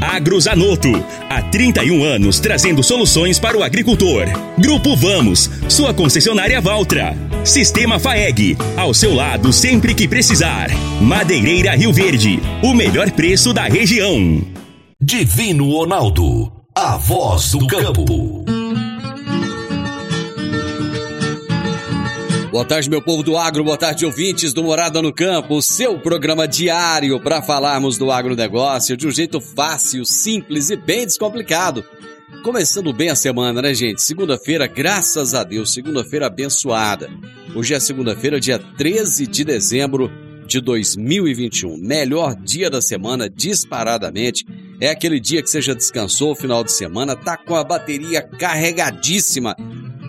Agrozanoto, há 31 anos trazendo soluções para o agricultor. Grupo Vamos, sua concessionária Valtra. Sistema FAEG, ao seu lado sempre que precisar. Madeireira Rio Verde, o melhor preço da região. Divino Ronaldo, a voz do campo. Boa tarde, meu povo do agro, boa tarde, ouvintes do Morada no Campo, o seu programa diário para falarmos do agronegócio de um jeito fácil, simples e bem descomplicado. Começando bem a semana, né, gente? Segunda-feira, graças a Deus, segunda-feira abençoada. Hoje é segunda-feira, dia 13 de dezembro de 2021. Melhor dia da semana, disparadamente. É aquele dia que você já descansou final de semana, tá com a bateria carregadíssima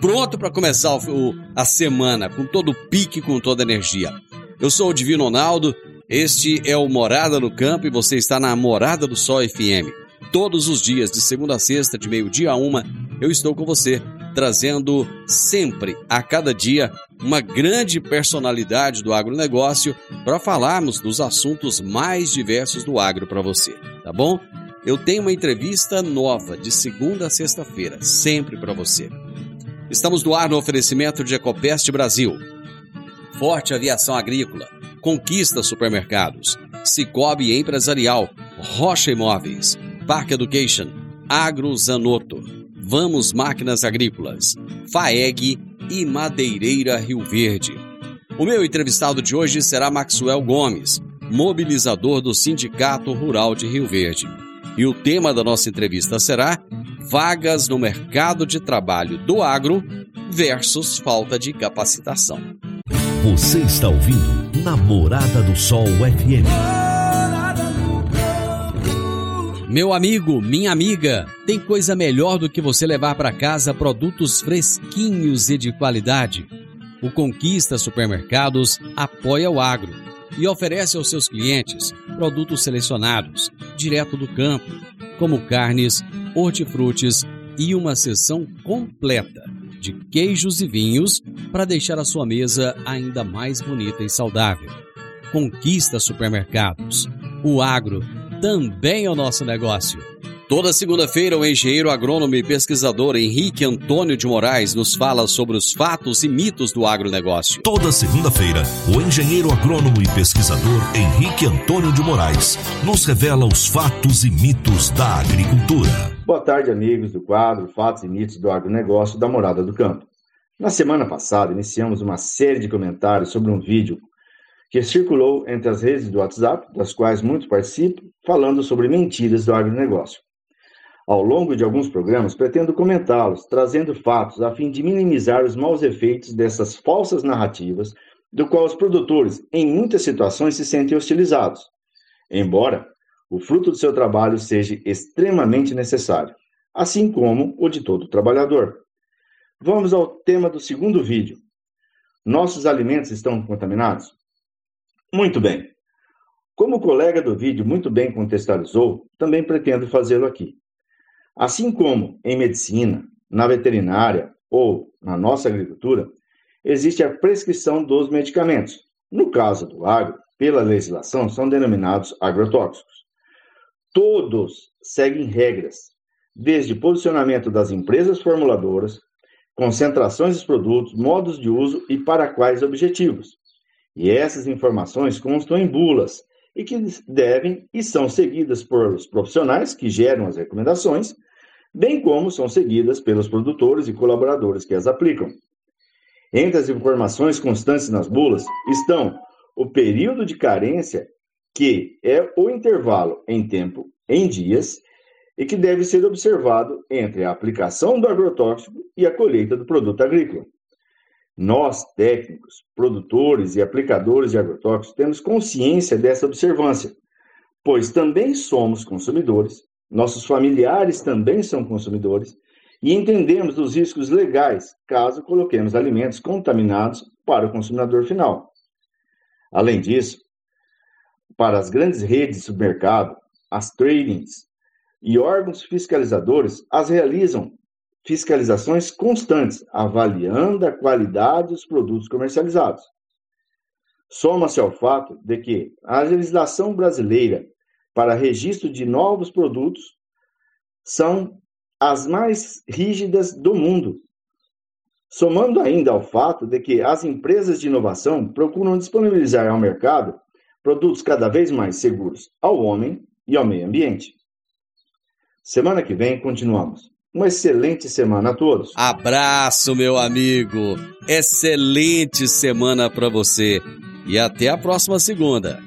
pronto para começar o, a semana com todo o pique, com toda a energia. Eu sou o Divino Ronaldo, este é o Morada no Campo e você está na Morada do Sol FM. Todos os dias, de segunda a sexta, de meio-dia a uma, eu estou com você, trazendo sempre, a cada dia, uma grande personalidade do agronegócio para falarmos dos assuntos mais diversos do agro para você, tá bom? Eu tenho uma entrevista nova de segunda a sexta-feira, sempre para você. Estamos no ar no oferecimento de Ecopest Brasil. Forte Aviação Agrícola. Conquista Supermercados. Cicobi Empresarial. Rocha Imóveis. Park Education. Agro Zanotto. Vamos Máquinas Agrícolas. FAEG e Madeireira Rio Verde. O meu entrevistado de hoje será Maxwell Gomes, mobilizador do Sindicato Rural de Rio Verde. E o tema da nossa entrevista será vagas no mercado de trabalho do agro versus falta de capacitação. Você está ouvindo Namorada do Sol FM. Meu amigo, minha amiga, tem coisa melhor do que você levar para casa produtos fresquinhos e de qualidade. O Conquista Supermercados apoia o agro e oferece aos seus clientes produtos selecionados, direto do campo, como carnes, hortifrutis e uma seção completa de queijos e vinhos para deixar a sua mesa ainda mais bonita e saudável. Conquista supermercados. O agro também é o nosso negócio. Toda segunda-feira, o engenheiro agrônomo e pesquisador Henrique Antônio de Moraes nos fala sobre os fatos e mitos do agronegócio. Toda segunda-feira, o engenheiro agrônomo e pesquisador Henrique Antônio de Moraes nos revela os fatos e mitos da agricultura. Boa tarde, amigos do quadro Fatos e Mitos do Agronegócio da Morada do Campo. Na semana passada, iniciamos uma série de comentários sobre um vídeo que circulou entre as redes do WhatsApp, das quais muitos participam, falando sobre mentiras do agronegócio. Ao longo de alguns programas, pretendo comentá-los, trazendo fatos a fim de minimizar os maus efeitos dessas falsas narrativas, do qual os produtores, em muitas situações, se sentem hostilizados, embora o fruto do seu trabalho seja extremamente necessário, assim como o de todo trabalhador. Vamos ao tema do segundo vídeo. Nossos alimentos estão contaminados? Muito bem. Como o colega do vídeo muito bem contextualizou, também pretendo fazê-lo aqui. Assim como em medicina, na veterinária ou na nossa agricultura, existe a prescrição dos medicamentos. No caso do agro, pela legislação, são denominados agrotóxicos. Todos seguem regras, desde posicionamento das empresas formuladoras, concentrações dos produtos, modos de uso e para quais objetivos. E essas informações constam em bulas e que devem e são seguidas por os profissionais que geram as recomendações bem como são seguidas pelos produtores e colaboradores que as aplicam. Entre as informações constantes nas bulas estão o período de carência, que é o intervalo em tempo em dias e que deve ser observado entre a aplicação do agrotóxico e a colheita do produto agrícola. Nós, técnicos, produtores e aplicadores de agrotóxicos, temos consciência dessa observância, pois também somos consumidores, nossos familiares também são consumidores e entendemos dos riscos legais caso coloquemos alimentos contaminados para o consumidor final. Além disso, para as grandes redes de supermercado, as tradings e órgãos fiscalizadores as realizam fiscalizações constantes, avaliando a qualidade dos produtos comercializados. Soma-se ao fato de que a legislação brasileira para registro de novos produtos são as mais rígidas do mundo. Somando ainda ao fato de que as empresas de inovação procuram disponibilizar ao mercado produtos cada vez mais seguros ao homem e ao meio ambiente. Semana que vem continuamos. Uma excelente semana a todos. Abraço, meu amigo. Excelente semana para você. E até a próxima segunda.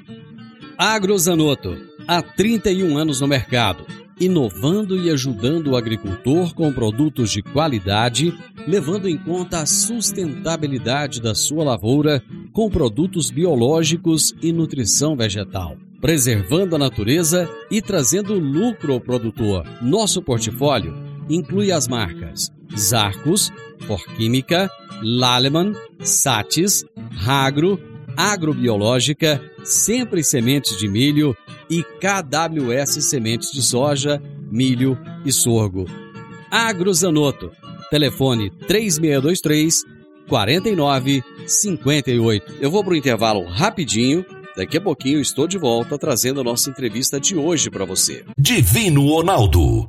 Agrozanoto, há 31 anos no mercado, inovando e ajudando o agricultor com produtos de qualidade, levando em conta a sustentabilidade da sua lavoura com produtos biológicos e nutrição vegetal preservando a natureza e trazendo lucro ao produtor. Nosso portfólio inclui as marcas Zarcos, Forquímica, Laleman, Satis, Ragro, Agrobiológica, Sempre Sementes de Milho e KWS Sementes de Soja, Milho e Sorgo. Agrozanoto, telefone 3623 4958. Eu vou para o intervalo rapidinho Daqui a pouquinho estou de volta trazendo a nossa entrevista de hoje para você. Divino Ronaldo,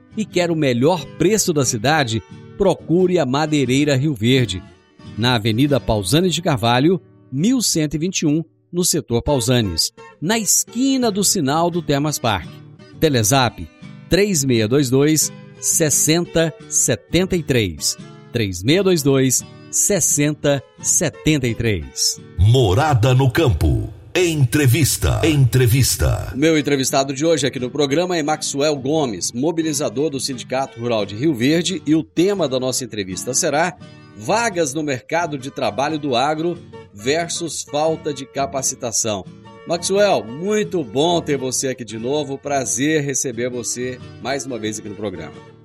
e quer o melhor preço da cidade, procure a Madeireira Rio Verde, na Avenida Pausanes de Carvalho, 1121, no setor Pausanes, na esquina do sinal do Termas Park. Telezap 3622 6073. 3622 6073. Morada no campo. Entrevista. Entrevista. Meu entrevistado de hoje aqui no programa é Maxwell Gomes, mobilizador do Sindicato Rural de Rio Verde, e o tema da nossa entrevista será Vagas no mercado de trabalho do agro versus falta de capacitação. Maxwell, muito bom ter você aqui de novo. Prazer receber você mais uma vez aqui no programa.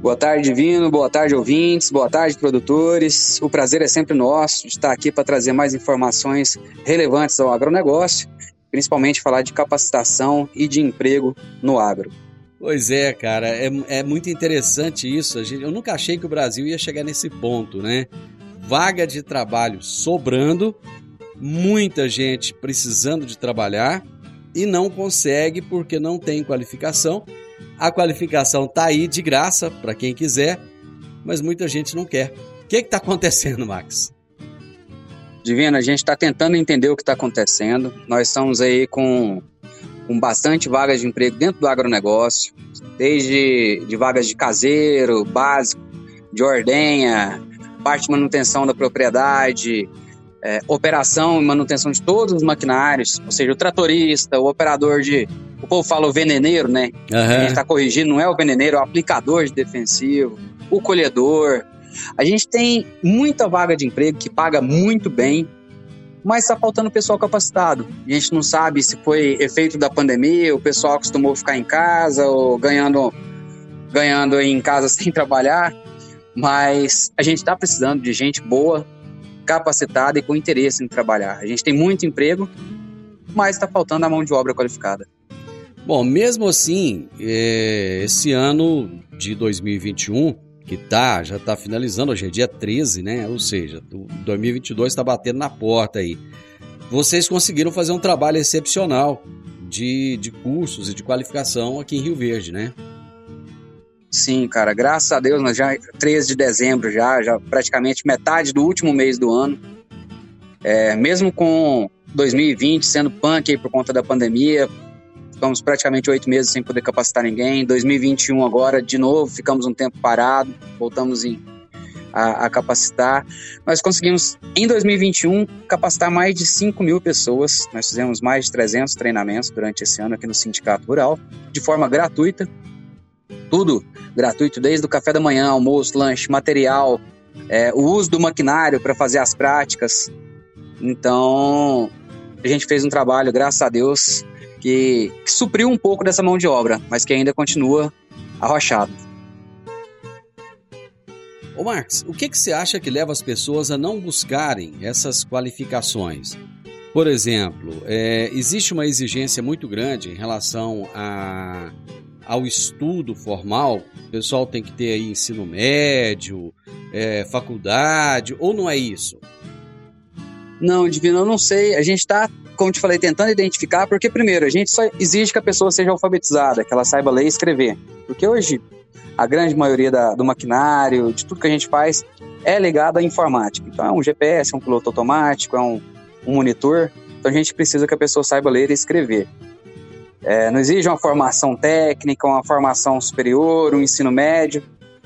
Boa tarde, Divino. Boa tarde, ouvintes. Boa tarde, produtores. O prazer é sempre nosso de estar aqui para trazer mais informações relevantes ao agronegócio, principalmente falar de capacitação e de emprego no agro. Pois é, cara, é, é muito interessante isso. Eu nunca achei que o Brasil ia chegar nesse ponto, né? Vaga de trabalho sobrando, muita gente precisando de trabalhar e não consegue porque não tem qualificação a qualificação tá aí de graça para quem quiser, mas muita gente não quer. O que está acontecendo, Max? Divino, a gente está tentando entender o que está acontecendo. Nós estamos aí com, com bastante vagas de emprego dentro do agronegócio, desde de vagas de caseiro, básico, de ordenha, parte de manutenção da propriedade, é, operação e manutenção de todos os maquinários, ou seja, o tratorista, o operador de. O povo fala o veneneiro, né? Uhum. A gente está corrigindo, não é o veneneiro, é o aplicador de defensivo, o colhedor. A gente tem muita vaga de emprego que paga muito bem, mas está faltando pessoal capacitado. A gente não sabe se foi efeito da pandemia, o pessoal acostumou ficar em casa ou ganhando, ganhando em casa sem trabalhar, mas a gente está precisando de gente boa capacitada e com interesse em trabalhar. A gente tem muito emprego, mas está faltando a mão de obra qualificada. Bom, mesmo assim, é, esse ano de 2021, que tá, já tá finalizando, hoje é dia 13, né? Ou seja, o 2022 está batendo na porta aí. Vocês conseguiram fazer um trabalho excepcional de, de cursos e de qualificação aqui em Rio Verde, né? Sim, cara, graças a Deus, nós já 13 de dezembro já, já praticamente metade do último mês do ano. É, mesmo com 2020 sendo punk por conta da pandemia, ficamos praticamente oito meses sem poder capacitar ninguém. 2021 agora, de novo, ficamos um tempo parado, voltamos em, a, a, capacitar. Nós conseguimos, em 2021, capacitar mais de 5 mil pessoas. Nós fizemos mais de 300 treinamentos durante esse ano aqui no Sindicato Rural, de forma gratuita. Tudo gratuito, desde o café da manhã, almoço, lanche, material, é, o uso do maquinário para fazer as práticas. Então, a gente fez um trabalho, graças a Deus, que, que supriu um pouco dessa mão de obra, mas que ainda continua arrochado. Ô Marx, o que, que você acha que leva as pessoas a não buscarem essas qualificações? Por exemplo, é, existe uma exigência muito grande em relação a, ao estudo formal. O pessoal tem que ter aí ensino médio, é, faculdade, ou não é isso? Não, Divino, eu não sei. A gente está, como te falei, tentando identificar, porque, primeiro, a gente só exige que a pessoa seja alfabetizada, que ela saiba ler e escrever. Porque hoje, a grande maioria da, do maquinário, de tudo que a gente faz, é ligado à informática. Então, é um GPS, é um piloto automático, é um, um monitor. Então, a gente precisa que a pessoa saiba ler e escrever. É, não exige uma formação técnica, uma formação superior, um ensino médio.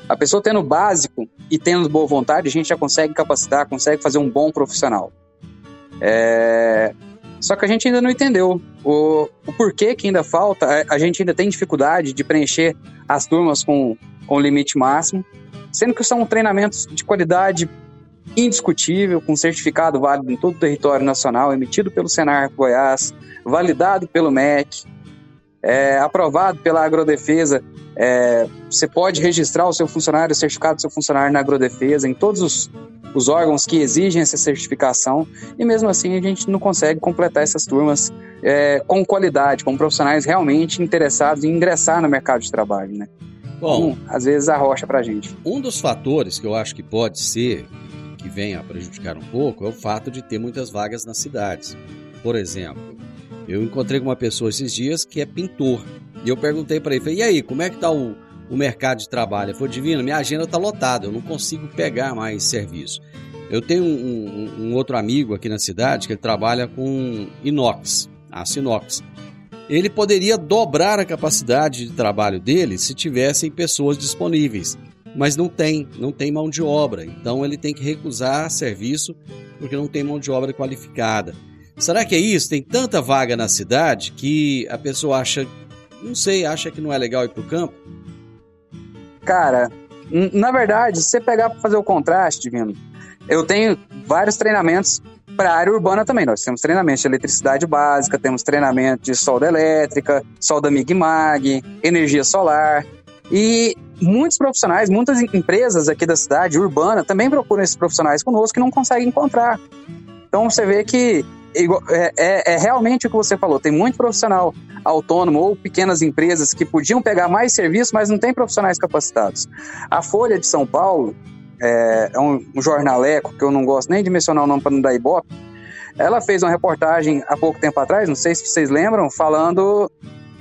A pessoa tendo básico e tendo boa vontade, a gente já consegue capacitar, consegue fazer um bom profissional. É... Só que a gente ainda não entendeu o, o porquê que ainda falta. A, a, gente ainda tem dificuldade de preencher as turmas com, com limite máximo, sendo que são treinamentos de qualidade indiscutível, com certificado válido em todo o território nacional, emitido pelo Senar Goiás, validado pelo MEC, é, aprovado pela Agrodefesa. É, você pode registrar o seu funcionário, o certificado do seu funcionário na Agrodefesa, em todos os os órgãos que exigem essa certificação e mesmo assim a gente não consegue completar essas turmas é, com qualidade, com profissionais realmente interessados em ingressar no mercado de trabalho, né? Bom, então, às vezes arrocha para a gente. Um dos fatores que eu acho que pode ser que venha a prejudicar um pouco é o fato de ter muitas vagas nas cidades. Por exemplo, eu encontrei com uma pessoa esses dias que é pintor e eu perguntei para ele, e aí, como é que tá o, o mercado de trabalho. Ele falou, Divino, minha agenda está lotada, eu não consigo pegar mais serviço. Eu tenho um, um, um, outro amigo aqui na cidade que ele trabalha com inox, aço inox. Ele poderia dobrar a capacidade de trabalho dele se tivessem pessoas disponíveis, mas não tem, não tem mão de obra. Então ele tem que recusar serviço porque não tem mão de obra qualificada. Será que é isso? Tem tanta vaga na cidade que a pessoa acha, não sei, acha que não é legal ir para o campo? Cara, na verdade, se você pegar para fazer o contraste, Divino, eu tenho vários treinamentos para a área urbana também. Nós temos treinamento de eletricidade básica, temos treinamento de solda elétrica, solda MIG-MAG, energia solar. E muitos profissionais, muitas empresas aqui da cidade urbana também procuram esses profissionais conosco que não conseguem encontrar. Então você vê que é, é, é, realmente o que você falou. Tem muito profissional autônomo ou pequenas empresas que podiam pegar mais serviço, mas não tem profissionais capacitados. A Folha de São Paulo é, é um, um jornaleco que eu não gosto nem de mencionar o nome para não dar ibope. Ela fez uma reportagem há pouco tempo atrás, não sei se vocês lembram, falando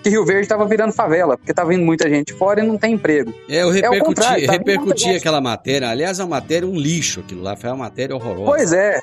que Rio Verde estava virando favela, porque estava vindo muita gente fora e não tem emprego. É, eu repercuti, é repercuti aquela matéria. Aliás, a matéria é um lixo aquilo lá, foi uma matéria horrorosa. Pois é.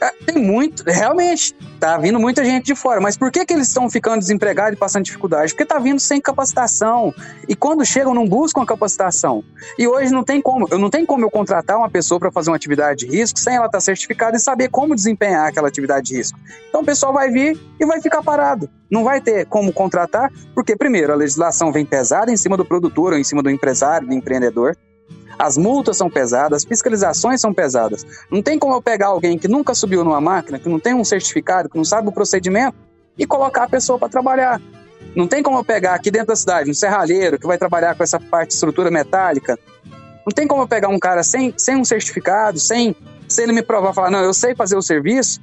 É, tem muito, realmente, tá vindo muita gente de fora. Mas por que, que eles estão ficando desempregados e passando dificuldade? Porque tá vindo sem capacitação. E quando chegam, não buscam a capacitação. E hoje não tem como. Eu não tem como eu contratar uma pessoa para fazer uma atividade de risco sem ela estar tá certificada e saber como desempenhar aquela atividade de risco. Então o pessoal vai vir e vai ficar parado. Não vai ter como contratar, porque, primeiro, a legislação vem pesada em cima do produtor ou em cima do empresário, do empreendedor. As multas são pesadas, as fiscalizações são pesadas. Não tem como eu pegar alguém que nunca subiu numa máquina, que não tem um certificado, que não sabe o procedimento, e colocar a pessoa para trabalhar. Não tem como eu pegar aqui dentro da cidade um serralheiro que vai trabalhar com essa parte de estrutura metálica. Não tem como eu pegar um cara sem, sem um certificado, sem, sem ele me provar, falar, não, eu sei fazer o serviço,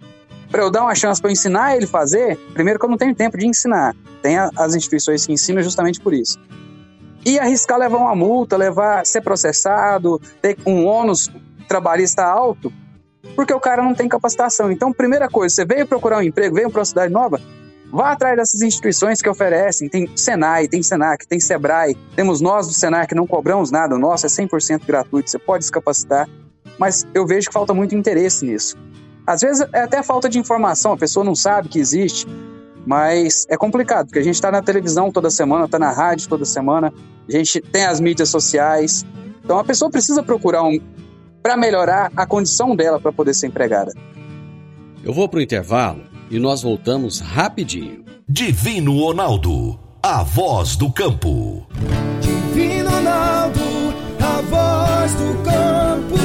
para eu dar uma chance para ensinar ele fazer. Primeiro que eu não tenho tempo de ensinar. Tem as instituições que ensinam justamente por isso. E arriscar levar uma multa, levar ser processado, ter um ônus trabalhista alto, porque o cara não tem capacitação. Então, primeira coisa, você veio procurar um emprego, veio para uma cidade nova, vá atrás dessas instituições que oferecem. Tem Senai, tem Senac, tem Sebrae, temos nós do Senac não cobramos nada, nosso é 100% gratuito, você pode se capacitar, mas eu vejo que falta muito interesse nisso. Às vezes é até falta de informação, a pessoa não sabe que existe, mas é complicado, porque a gente está na televisão toda semana, está na rádio toda semana, a gente tem as mídias sociais. Então a pessoa precisa procurar um para melhorar a condição dela para poder ser empregada. Eu vou para o intervalo e nós voltamos rapidinho. Divino Ronaldo, a voz do campo. Divino Ronaldo, a voz do campo.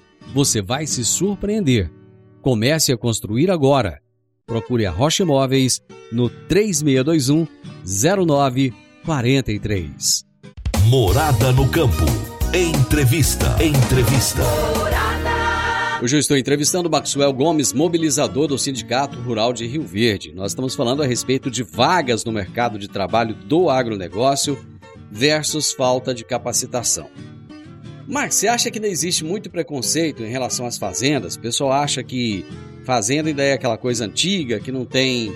você vai se surpreender. Comece a construir agora. Procure a Rocha Imóveis no 3621 0943. Morada no campo. Entrevista. Entrevista. Hoje eu estou entrevistando Maxwell Gomes, mobilizador do Sindicato Rural de Rio Verde. Nós estamos falando a respeito de vagas no mercado de trabalho do agronegócio versus falta de capacitação. Marcos, você acha que não existe muito preconceito em relação às fazendas? O pessoal acha que fazenda ainda é aquela coisa antiga, que não tem.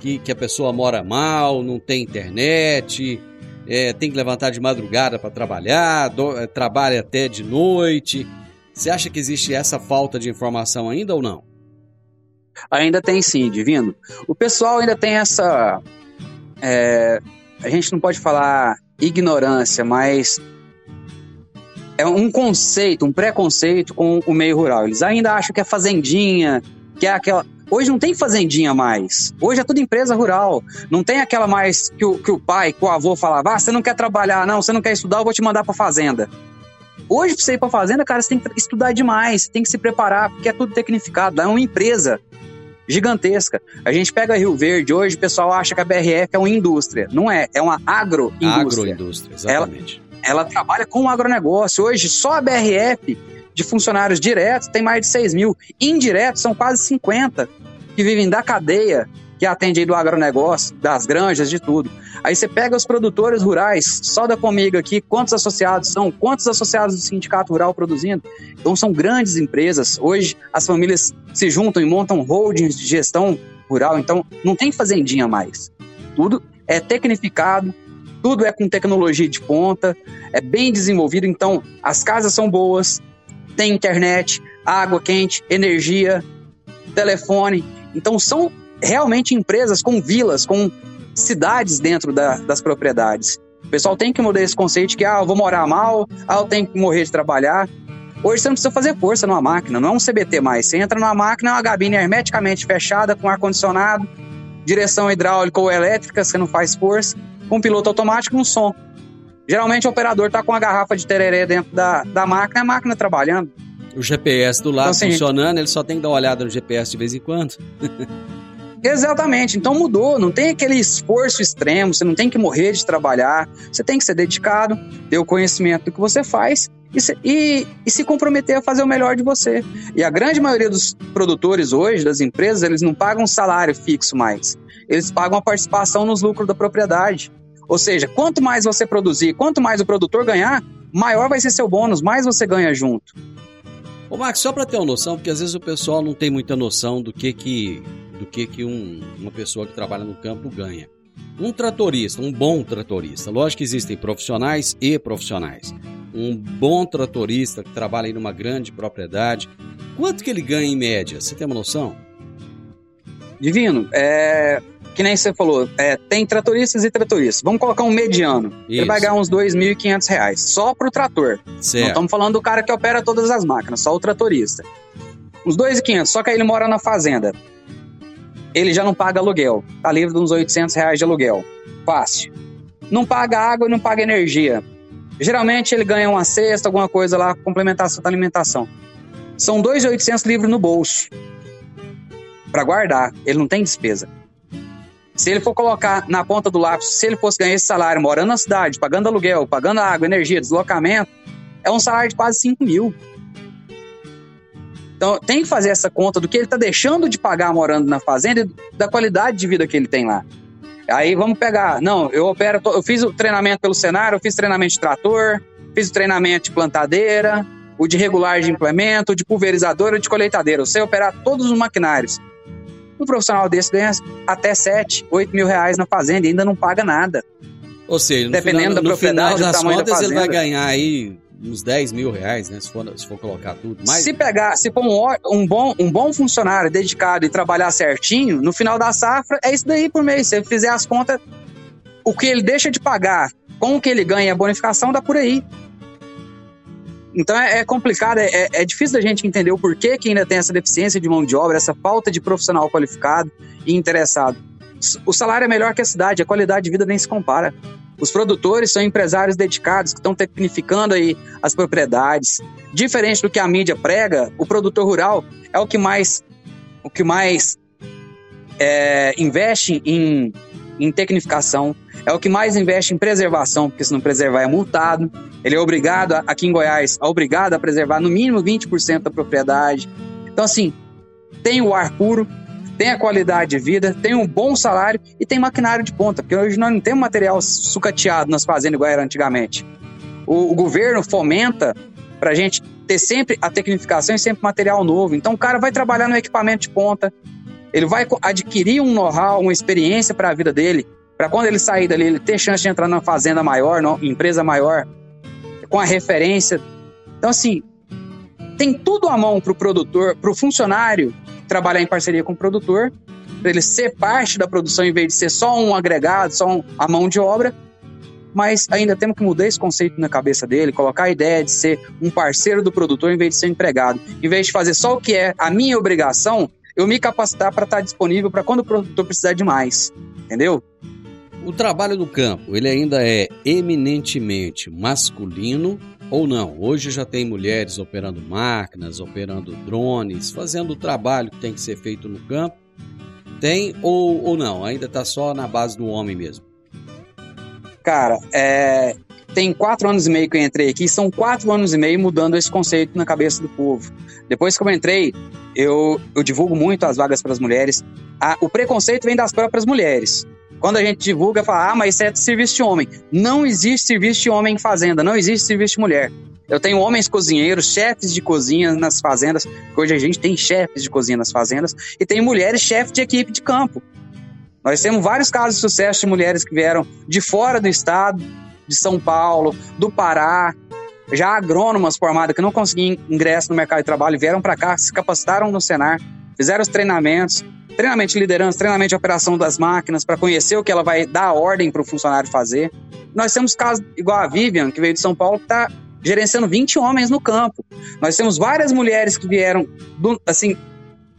que, que a pessoa mora mal, não tem internet, é, tem que levantar de madrugada para trabalhar, do, é, trabalha até de noite. Você acha que existe essa falta de informação ainda ou não? Ainda tem sim, Divino. O pessoal ainda tem essa. É, a gente não pode falar ignorância, mas é um conceito, um preconceito com o meio rural. Eles ainda acham que é fazendinha, que é aquela. Hoje não tem fazendinha mais. Hoje é tudo empresa rural. Não tem aquela mais que o, que o pai, que o avô falava: ah, você não quer trabalhar, não, você não quer estudar, eu vou te mandar pra fazenda. Hoje, pra você ir pra fazenda, cara, você tem que estudar demais, tem que se preparar, porque é tudo tecnificado. Lá é uma empresa gigantesca. A gente pega Rio Verde, hoje o pessoal acha que a BRF é uma indústria. Não é, é uma agroindústria. Agroindústria, exatamente. Ela, ela trabalha com o agronegócio. Hoje, só a BRF de funcionários diretos tem mais de 6 mil. Indiretos são quase 50 que vivem da cadeia que atende aí do agronegócio, das granjas, de tudo. Aí você pega os produtores rurais, só da comigo aqui, quantos associados são, quantos associados do sindicato rural produzindo. Então são grandes empresas. Hoje as famílias se juntam e montam holdings de gestão rural, então não tem fazendinha mais. Tudo é tecnificado, tudo é com tecnologia de ponta, é bem desenvolvido, então as casas são boas, tem internet, água quente, energia, telefone. Então são realmente empresas com vilas, com cidades dentro da, das propriedades. O pessoal tem que mudar esse conceito que ah, eu vou morar mal, ah, eu tenho que morrer de trabalhar. Hoje você não precisa fazer força numa máquina, não é um CBT mais. Você entra numa máquina, é uma gabine hermeticamente fechada, com ar-condicionado, direção hidráulica ou elétrica, você não faz força com piloto automático no som. Geralmente o operador está com a garrafa de tereré dentro da, da máquina, a máquina trabalhando. O GPS do lado então, assim, funcionando, ele só tem que dar uma olhada no GPS de vez em quando. Exatamente, então mudou, não tem aquele esforço extremo, você não tem que morrer de trabalhar, você tem que ser dedicado, ter o conhecimento do que você faz e se, e, e se comprometer a fazer o melhor de você. E a grande maioria dos produtores hoje, das empresas, eles não pagam salário fixo mais eles pagam a participação nos lucros da propriedade. Ou seja, quanto mais você produzir, quanto mais o produtor ganhar, maior vai ser seu bônus, mais você ganha junto. Ô Max, só para ter uma noção, porque às vezes o pessoal não tem muita noção do que que, do que, que um, uma pessoa que trabalha no campo ganha. Um tratorista, um bom tratorista, lógico que existem profissionais e profissionais. Um bom tratorista que trabalha em uma grande propriedade, quanto que ele ganha em média? Você tem uma noção? Divino, é, que nem você falou, é, tem tratoristas e tratoristas. Vamos colocar um mediano. Isso. Ele vai ganhar uns R$ 2.500 só pro trator. Certo. Não estamos falando do cara que opera todas as máquinas, só o tratorista. Uns 2.500, só que aí ele mora na fazenda. Ele já não paga aluguel. Tá livre de uns 800 reais de aluguel. Fácil. não paga água e não paga energia. Geralmente ele ganha uma cesta, alguma coisa lá, complementação da alimentação. São 2.800 livros no bolso para guardar. Ele não tem despesa. Se ele for colocar na ponta do lápis, se ele fosse ganhar esse salário morando na cidade, pagando aluguel, pagando água, energia, deslocamento, é um salário de quase 5 mil. Então tem que fazer essa conta do que ele está deixando de pagar morando na fazenda e da qualidade de vida que ele tem lá. Aí vamos pegar, não, eu opero, eu fiz o treinamento pelo cenário, eu fiz treinamento de trator, fiz o treinamento de plantadeira, o de regular de implemento, o de pulverizadora, o de colheitadeira. Eu sei operar todos os maquinários. Um profissional desse ganha até 7, 8 mil reais na fazenda e ainda não paga nada. Ou seja, Dependendo final, da propriedade, final do das tamanho da contas, ele vai ganhar aí uns 10 mil reais, né? Se for, se for colocar tudo. Mas Se pegar, se for um, um bom, um bom funcionário dedicado e trabalhar certinho, no final da safra é isso daí por mês. Se ele fizer as contas, o que ele deixa de pagar com o que ele ganha, a bonificação dá por aí. Então é, é complicado, é- é difícil da gente entender o porquê que ainda tem essa deficiência de mão de obra, essa falta de profissional qualificado e interessado. O salário é melhor que a cidade, a qualidade de vida nem se compara. Os produtores são empresários dedicados que estão tecnificando aí as propriedades. Diferente do que a mídia prega, o produtor rural é o que mais, o que mais é, investe em, em tecnificação, é o que mais investe em preservação, porque se não preservar é multado. Ele é obrigado, aqui em Goiás, é obrigado a preservar no mínimo 20% da propriedade. Então, assim, tem o ar puro, tem a qualidade de vida, tem um bom salário e tem maquinário de ponta, porque hoje nós não temos material sucateado nas fazendas igual era antigamente. O, o governo fomenta para a gente ter sempre a tecnificação e sempre material novo. Então o cara vai trabalhar no equipamento de ponta, ele vai adquirir um know-how, uma experiência para a vida dele, para quando ele sair dali, ele ter chance de entrar numa fazenda maior, numa empresa maior, com a referência. Então, assim, tem tudo à mão para o produtor, para o funcionário trabalhar em parceria com o produtor, para ele ser parte da produção em vez de ser só um agregado, só um, a mão de obra. Mas ainda temos que mudar esse conceito na cabeça dele, colocar a ideia de ser um parceiro do produtor em vez de ser um empregado. Em vez de fazer só o que é a minha obrigação, eu me capacitar para estar disponível para quando o produtor precisar de mais. Entendeu? o trabalho do campo, ele ainda é eminentemente masculino ou não? Hoje já tem mulheres operando máquinas, operando drones, fazendo o trabalho que tem que ser feito no campo. Tem ou, ou não? Ainda está só na base do homem mesmo. Cara, é, tem quatro anos e meio que eu entrei aqui, são quatro anos e meio mudando esse conceito na cabeça do povo. Depois que eu entrei, eu, eu divulgo muito as vagas para as mulheres. A- o preconceito vem das próprias mulheres. Quando a gente divulga, fala, ah, mas isso é serviço de homem. Não existe serviço de homem em fazenda, não existe serviço de mulher. Eu tenho homens cozinheiros, chefes de cozinha nas fazendas, hoje a gente tem chefes de cozinha nas fazendas, e tem mulheres chefes de equipe de campo. Nós temos vários casos de sucesso de mulheres que vieram de fora do estado, de São Paulo, do Pará, já agrônomas formadas que não conseguiam ingresso no mercado de trabalho, vieram para cá, se capacitaram no Senar, fizeram os treinamentos, treinamento de liderança, treinamento de operação das máquinas, para conhecer o que ela vai dar ordem para o funcionário fazer. Nós temos casos igual a Vivian, que veio de São Paulo, que está gerenciando 20 homens no campo. Nós temos várias mulheres que vieram, do- assim,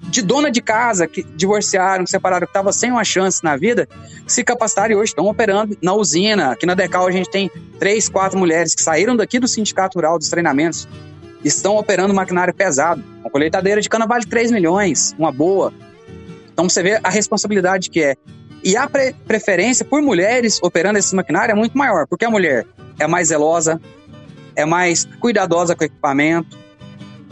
de dona de casa, que divorciaram, que separaram, que estavam sem uma chance na vida, que se capacitaram e hoje estão operando na usina. Aqui na Decal a gente tem três, quatro mulheres que saíram daqui do Sindicato Rural dos treinamentos, estão operando maquinário pesado. Uma colheitadeira de cana vale 3 milhões, uma boa. Então você vê a responsabilidade que é. E a pre- preferência por mulheres operando esse maquinário é muito maior, porque a mulher é mais zelosa, é mais cuidadosa com o equipamento.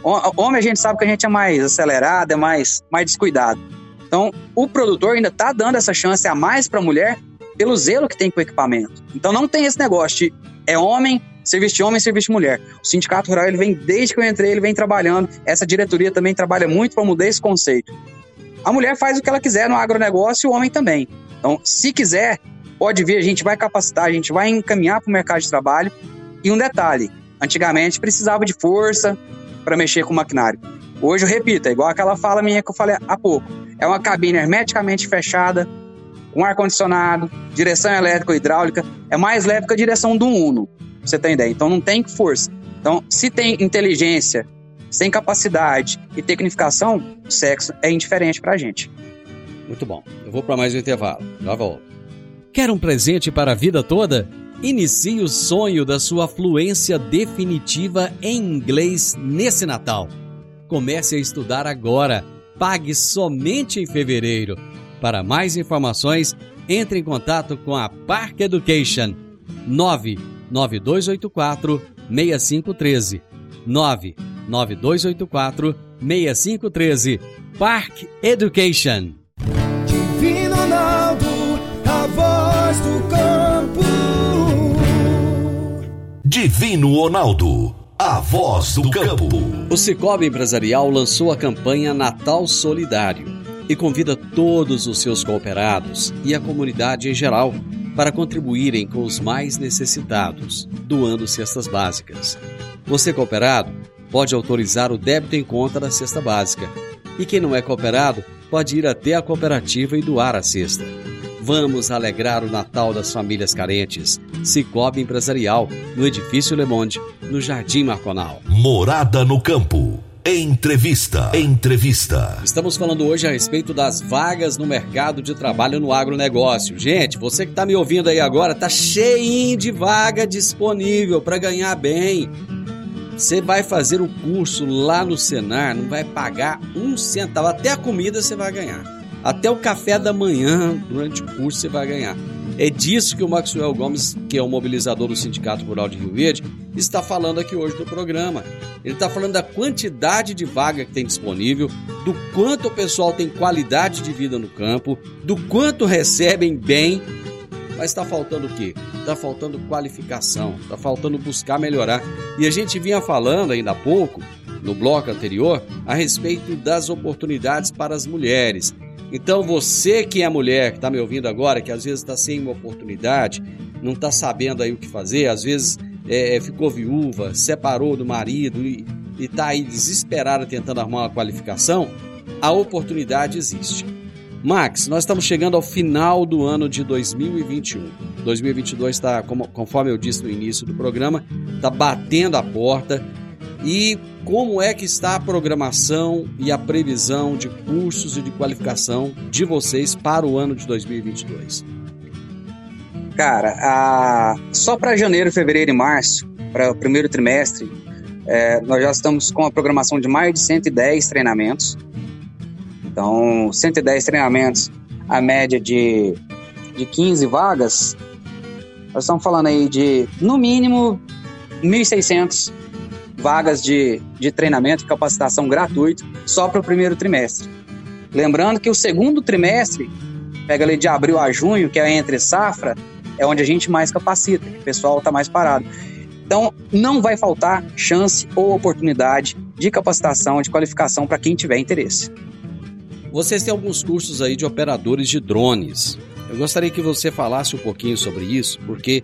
Homem, a gente sabe que a gente é mais acelerado, é mais, mais descuidado. Então, o produtor ainda está dando essa chance a mais para a mulher pelo zelo que tem com o equipamento. Então, não tem esse negócio de é homem, serviço de homem, serviço de mulher. O Sindicato Rural, ele vem, desde que eu entrei, ele vem trabalhando. Essa diretoria também trabalha muito para mudar esse conceito. A mulher faz o que ela quiser no agronegócio e o homem também. Então, se quiser, pode vir, a gente vai capacitar, a gente vai encaminhar para o mercado de trabalho. E um detalhe: antigamente precisava de força para mexer com o maquinário. Hoje, eu repito, é igual aquela fala minha que eu falei há pouco. É uma cabine hermeticamente fechada, com ar-condicionado, direção elétrica ou hidráulica. É mais leve que a direção do Uno, pra você tem ideia. Então, não tem força. Então, se tem inteligência, se tem capacidade e tecnificação, sexo é indiferente pra gente. Muito bom. Eu vou para mais um intervalo. Já volto. Quer um presente para a vida toda? Inicie o sonho da sua fluência definitiva em inglês nesse Natal. Comece a estudar agora. Pague somente em fevereiro. Para mais informações, entre em contato com a Park Education 99284 6513 99284 6513 Park Education Divino Ronaldo, a voz do campo. Divino Ronaldo, a voz do campo. O Cicobi Empresarial lançou a campanha Natal Solidário e convida todos os seus cooperados e a comunidade em geral para contribuírem com os mais necessitados, doando cestas básicas. Você cooperado pode autorizar o débito em conta da cesta básica. E quem não é cooperado pode ir até a cooperativa e doar a cesta. Vamos alegrar o Natal das famílias carentes. Cicobi Empresarial, no Edifício Le Monde, no Jardim Marconal. Morada no campo. Entrevista. Entrevista. Estamos falando hoje a respeito das vagas no mercado de trabalho no agronegócio. Gente, você que está me ouvindo aí agora, tá cheinho de vaga disponível para ganhar bem. Você vai fazer o curso lá no Senar, não vai pagar um centavo, até a comida você vai ganhar. Até o café da manhã durante o curso você vai ganhar. É disso que o Maxwell Gomes, que é o mobilizador do Sindicato Rural de Rio Verde, está falando aqui hoje no programa. Ele está falando da quantidade de vaga que tem disponível, do quanto o pessoal tem qualidade de vida no campo, do quanto recebem bem, mas está faltando o quê? Está faltando qualificação, está faltando buscar melhorar. E a gente vinha falando ainda há pouco, no bloco anterior, a respeito das oportunidades para as mulheres. Então você que é mulher, que está me ouvindo agora, que às vezes está sem uma oportunidade, não está sabendo aí o que fazer, às vezes é, ficou viúva, separou do marido e está aí desesperada tentando arrumar uma qualificação, a oportunidade existe. Max, nós estamos chegando ao final do ano de 2021. 2022 está, conforme eu disse no início do programa, está batendo a porta. E como é que está a programação e a previsão de cursos e de qualificação de vocês para o ano de 2022? Cara, a... só para janeiro, fevereiro e março, para o primeiro trimestre, é, nós já estamos com a programação de mais de 110 treinamentos. Então, 110 treinamentos, a média de, de 15 vagas, nós estamos falando aí de, no mínimo, 1.600 vagas de, de treinamento e capacitação gratuito só para o primeiro trimestre. Lembrando que o segundo trimestre, pega ali de abril a junho, que é entre safra, é onde a gente mais capacita, o pessoal está mais parado. Então, não vai faltar chance ou oportunidade de capacitação, de qualificação para quem tiver interesse. Vocês têm alguns cursos aí de operadores de drones. Eu gostaria que você falasse um pouquinho sobre isso, porque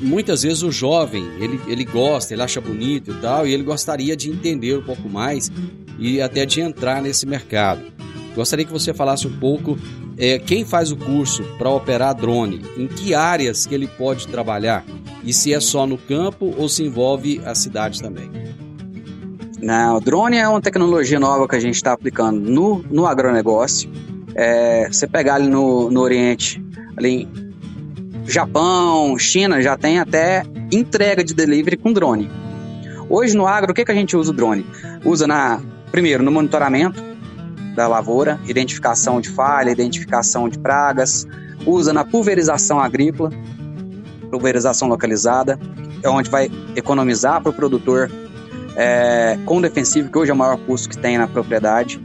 muitas vezes o jovem, ele, ele gosta, ele acha bonito e tal, e ele gostaria de entender um pouco mais e até de entrar nesse mercado. Gostaria que você falasse um pouco é, quem faz o curso para operar drone, em que áreas que ele pode trabalhar e se é só no campo ou se envolve a cidade também. Não, o drone é uma tecnologia nova que a gente está aplicando no, no agronegócio. É, você pegar ali no, no Oriente, ali Japão, China, já tem até entrega de delivery com drone. Hoje no agro, o que, que a gente usa o drone? Usa na, primeiro no monitoramento da lavoura, identificação de falha, identificação de pragas, usa na pulverização agrícola, pulverização localizada, é onde vai economizar para o produtor é, com defensivo, que hoje é o maior custo que tem na propriedade.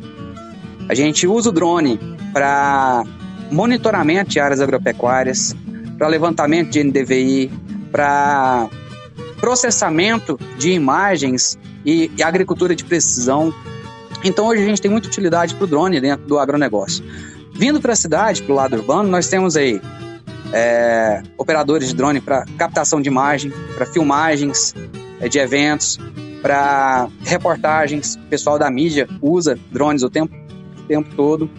A gente usa o drone para monitoramento de áreas agropecuárias, para levantamento de NDVI, para processamento de imagens e, e, agricultura de precisão. Então hoje a gente tem muita utilidade para o drone dentro do agronegócio. Vindo para a cidade, para o lado urbano, nós temos aí é, operadores de drone para captação de imagem, para filmagens é, de eventos, para reportagens. O pessoal da mídia usa drones o tempo, o tempo todo.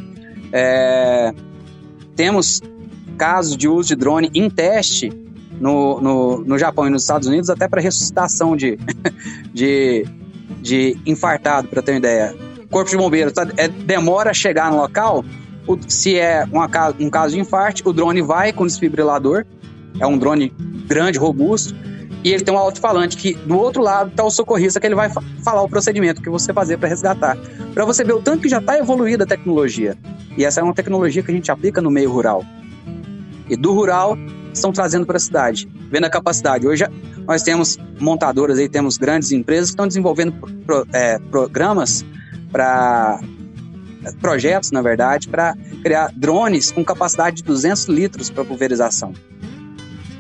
É, temos casos de uso de drone em teste no, no, no Japão e nos Estados Unidos, até para ressuscitação de, de, de infartado, para ter uma ideia. Corpo de bombeiros tá, é, demora a chegar no local, o- se é uma um caso de infarte, o drone vai com desfibrilador, é um drone grande, robusto, e ele tem um alto-falante que do outro lado está o socorrista que ele vai fa- falar o procedimento que você fazer para resgatar. Para você ver o tanto que já está evoluída a tecnologia. E essa é uma tecnologia que a gente aplica no meio rural. E do rural estão trazendo para a cidade, vendo a capacidade. Hoje nós temos montadoras aí, temos grandes empresas que estão desenvolvendo pro- é, programas para projetos, na verdade, para criar drones com capacidade de 200 litros para pulverização.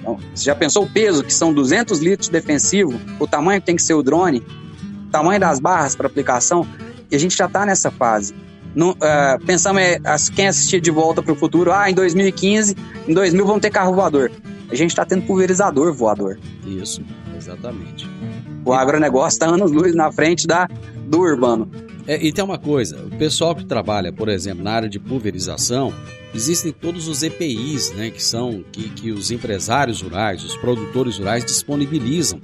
Então, você já pensou o peso que são 200 litros de defensivo, o tamanho que tem que ser o drone, o tamanho das barras para aplicação? E a gente já está nessa fase. Não, ah, pensamos, é, as- quem assistir de volta para o futuro, ah, em 2015, em 2000 vão ter carro voador. A gente está tendo pulverizador voador. Isso, exatamente. O agronegócio está anos-luz na frente da, do urbano. É, e tem uma coisa, o pessoal que trabalha, por exemplo, na área de pulverização, existem todos os EPIs, né, que são que, que os empresários rurais, os produtores rurais disponibilizam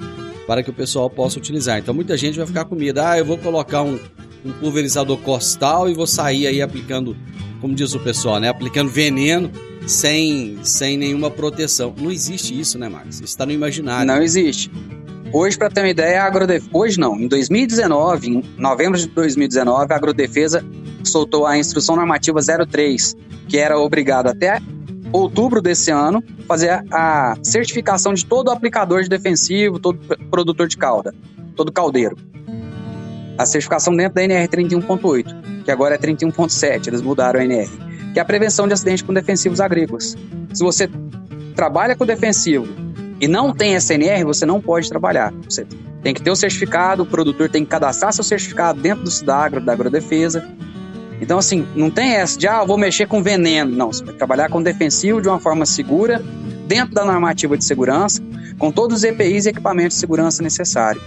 para que o pessoal possa utilizar. Então muita gente vai ficar com medo, ah, eu vou colocar um, um pulverizador costal e vou sair aí aplicando, como diz o pessoal, né, aplicando veneno sem, sem nenhuma proteção. Não existe isso, né, Max? Isso está no imaginário. Não existe. Hoje, para ter uma ideia, a Agrodef... hoje não, em 2019, em novembro de 2019, a Agrodefesa soltou a instrução normativa 03, que era obrigado até outubro desse ano fazer a- certificação de todo aplicador de defensivo, todo produtor de calda, todo caldeiro. A certificação dentro da NR 31.8, que agora é 31.7, eles mudaram a NR, que é a prevenção de acidente com defensivos agrícolas. Se você trabalha com defensivo e não tem SNR, você não pode trabalhar. Você tem que ter o certificado, o produtor tem que cadastrar seu certificado dentro do Cidagro, da Agrodefesa. Então, assim, não tem essa de, ah, vou mexer com veneno. Não, você vai trabalhar com defensivo de uma forma segura, dentro da normativa de segurança, com todos os EPIs e equipamentos de segurança necessários.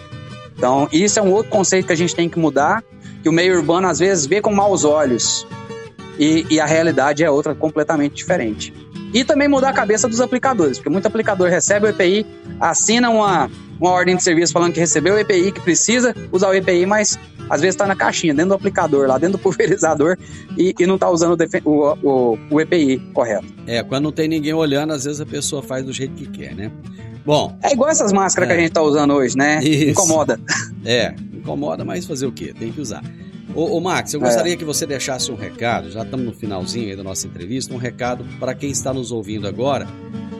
Então, isso é um outro conceito que a gente tem que mudar, que o meio urbano, às vezes, vê com maus olhos. E, e a realidade é outra completamente diferente. E também mudar a cabeça dos aplicadores, porque muito aplicador recebe o EPI, assina uma, uma ordem de serviço falando que recebeu o EPI, que precisa usar o EPI, mas às vezes está na caixinha, dentro do aplicador, lá dentro do pulverizador, e, e não está usando o, o, o, o EPI correto. É, quando não tem ninguém olhando, às vezes a pessoa faz do jeito que quer, né? Bom, É igual essas máscaras É. que a gente está usando hoje, né? Isso. Incomoda. É, incomoda, mas fazer o quê? Tem que usar. Ô, ô Max, eu É. gostaria que você deixasse um recado, já estamos no finalzinho aí da nossa entrevista, um recado para quem está nos ouvindo agora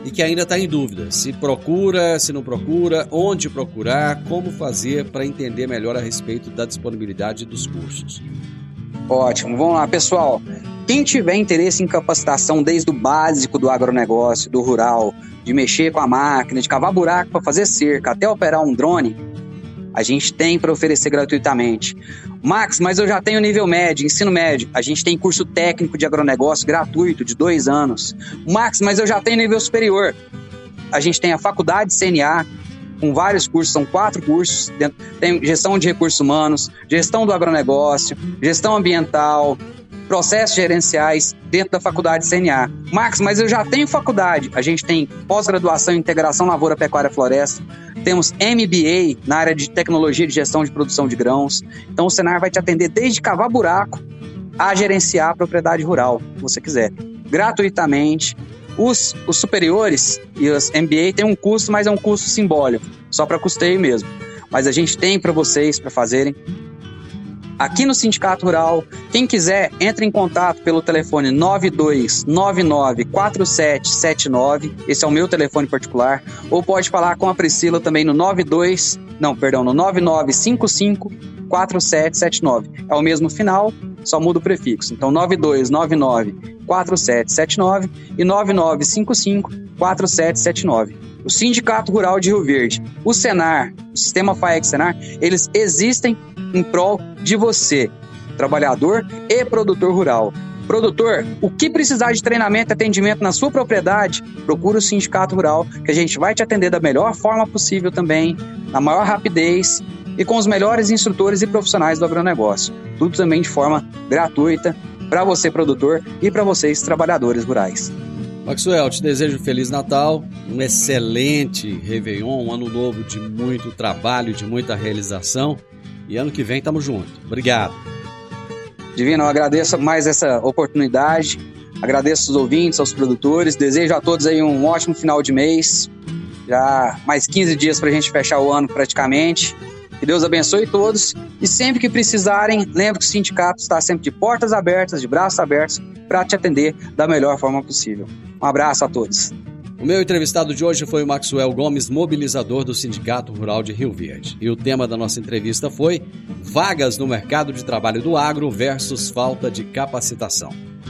e que ainda está em dúvida. Se procura, se não procura, onde procurar, como fazer para entender melhor a respeito da disponibilidade dos cursos. Ótimo, vamos lá, pessoal. Quem tiver interesse em capacitação desde o básico do agronegócio, do rural, de mexer com a máquina, de cavar buraco para fazer cerca, até operar um drone, a gente tem para oferecer gratuitamente. Max, mas eu já tenho nível médio, ensino médio. A gente tem curso técnico de agronegócio gratuito de dois anos. Max, mas eu já tenho nível superior. A gente tem a faculdade CNA, com vários cursos, são quatro cursos. dentro- Tem gestão de recursos humanos, gestão do agronegócio, gestão ambiental, processos gerenciais dentro da faculdade CNA. Max, mas eu já tenho faculdade. A gente tem pós-graduação em integração lavoura, pecuária, floresta. Temos MBA na área de tecnologia de gestão de produção de grãos. Então o Senar vai te atender desde cavar buraco a gerenciar a propriedade rural, se você quiser, gratuitamente. Os, os superiores e os MBA têm um custo, mas é um custo simbólico, só para custeio mesmo. Mas a gente tem para vocês para fazerem. Aqui no Sindicato Rural, quem quiser, entre em contato pelo telefone 92994779, esse é o meu telefone particular, ou pode falar com a Priscila também no 92, não, perdão, no 9955 4779. É o mesmo final, só muda o prefixo. Então 9299 4779 e 9955 4779. O Sindicato Rural de Rio Verde, o Senar, o Sistema FAEC Senar, eles existem em prol de você, trabalhador e produtor rural. Produtor, o que precisar de treinamento e atendimento na sua propriedade, procura o Sindicato Rural, que a gente vai te atender da melhor forma possível também, na maior rapidez e com os melhores instrutores e profissionais do agronegócio. Tudo também de forma gratuita para você, produtor, e para vocês, trabalhadores rurais. Maxwell, te desejo um Feliz Natal, um excelente Réveillon, um ano novo de muito trabalho, de muita realização. E ano que vem tamo junto. Obrigado. Divino, eu agradeço mais essa oportunidade, agradeço os ouvintes, aos produtores, desejo a todos aí um ótimo final de mês, já mais 15 dias para a gente fechar o ano praticamente. Que Deus abençoe todos e sempre que precisarem, lembre que o sindicato está sempre de portas abertas, de braços abertos, para te atender da melhor forma possível. Um abraço a todos. O meu entrevistado de hoje foi o Maxwell Gomes, mobilizador do Sindicato Rural de Rio Verde. E o tema da nossa entrevista foi Vagas no mercado de trabalho do agro versus falta de capacitação.